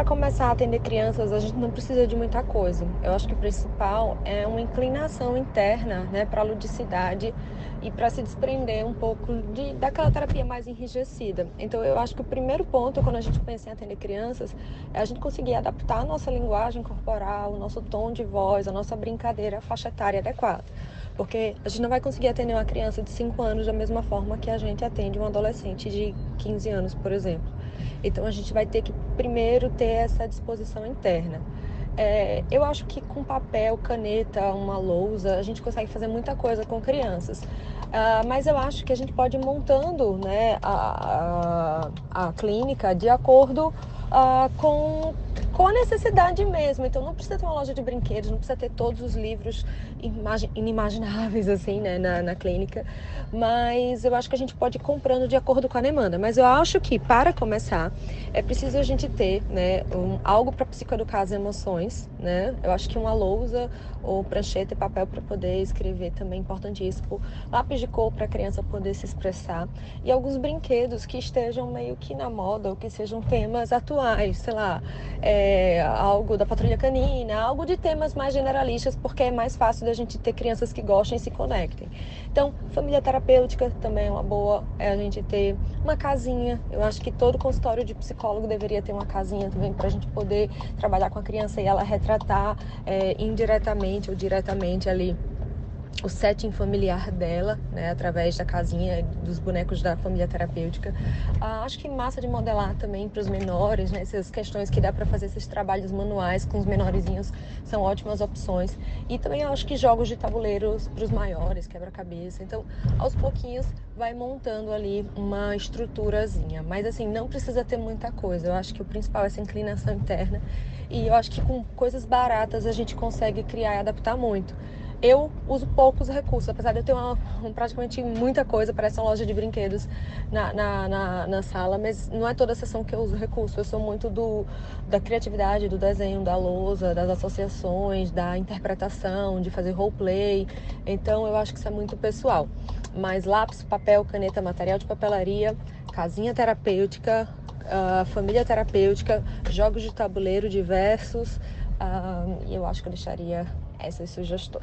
Para começar a atender crianças, a gente não precisa de muita coisa. Eu acho que o principal é uma inclinação interna né, para a ludicidade e para se desprender um pouco de, daquela terapia mais enrijecida. Então, eu acho que o primeiro ponto, quando a gente pensa em atender crianças, é a gente conseguir adaptar a nossa linguagem corporal, o nosso tom de voz, a nossa brincadeira à faixa etária adequada. Porque a gente não vai conseguir atender uma criança de 5 anos da mesma forma que a gente atende um adolescente de 15 anos, por exemplo. Então a gente vai ter que primeiro ter essa disposição interna. É, eu acho que com papel, caneta, uma lousa, a gente consegue fazer muita coisa com crianças. Uh, mas eu acho que a gente pode ir montando né, a, a, a clínica de acordo uh, com com a necessidade mesmo. Então não precisa ter uma loja de brinquedos, não precisa ter todos os livros inimagináveis assim, né, na, na clínica. Mas eu acho que a gente pode ir comprando de acordo com a demanda. Mas eu acho que para começar é preciso a gente ter, né, um, algo para psicoeducar as emoções, né? Eu acho que uma lousa ou prancheta e papel para poder escrever também é importantíssimo. Lápis de cor para a criança poder se expressar e alguns brinquedos que estejam meio que na moda ou que sejam temas atuais, sei lá. É, é, algo da patrulha canina, algo de temas mais generalistas, porque é mais fácil da gente ter crianças que gostem e se conectem. Então, família terapêutica também é uma boa, é a gente ter uma casinha. Eu acho que todo consultório de psicólogo deveria ter uma casinha também para a gente poder trabalhar com a criança e ela retratar é, indiretamente ou diretamente ali o setting familiar dela, né, através da casinha dos bonecos da família terapêutica. Ah, acho que massa de modelar também para os menores, né, essas questões que dá para fazer esses trabalhos manuais com os menorzinhos são ótimas opções. E também acho que jogos de tabuleiros para os maiores, quebra-cabeça. Então, aos pouquinhos vai montando ali uma estruturazinha, mas assim, não precisa ter muita coisa. Eu acho que o principal é essa inclinação interna e eu acho que com coisas baratas a gente consegue criar e adaptar muito eu uso poucos recursos, apesar de eu ter uma, praticamente muita coisa, parece uma loja de brinquedos na, na, na, na, sala, mas não é toda a sessão que eu uso recurso. Eu sou muito do, da criatividade, do desenho, da lousa, das associações, da interpretação, de fazer roleplay. Então eu acho que isso é muito pessoal. Mas lápis, papel, caneta, material de papelaria, casinha terapêutica, uh, família terapêutica, jogos de tabuleiro diversos. Uh, eu acho que eu deixaria essas sugestões.